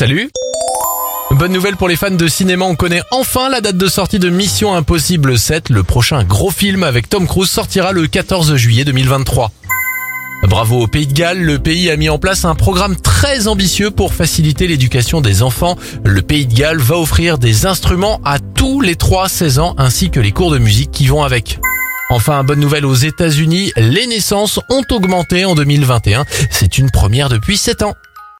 Salut Bonne nouvelle pour les fans de cinéma, on connaît enfin la date de sortie de Mission Impossible 7. Le prochain gros film avec Tom Cruise sortira le 14 juillet 2023. Bravo au Pays de Galles, le pays a mis en place un programme très ambitieux pour faciliter l'éducation des enfants. Le Pays de Galles va offrir des instruments à tous les 3-16 ans ainsi que les cours de musique qui vont avec. Enfin, bonne nouvelle aux États-Unis, les naissances ont augmenté en 2021. C'est une première depuis 7 ans.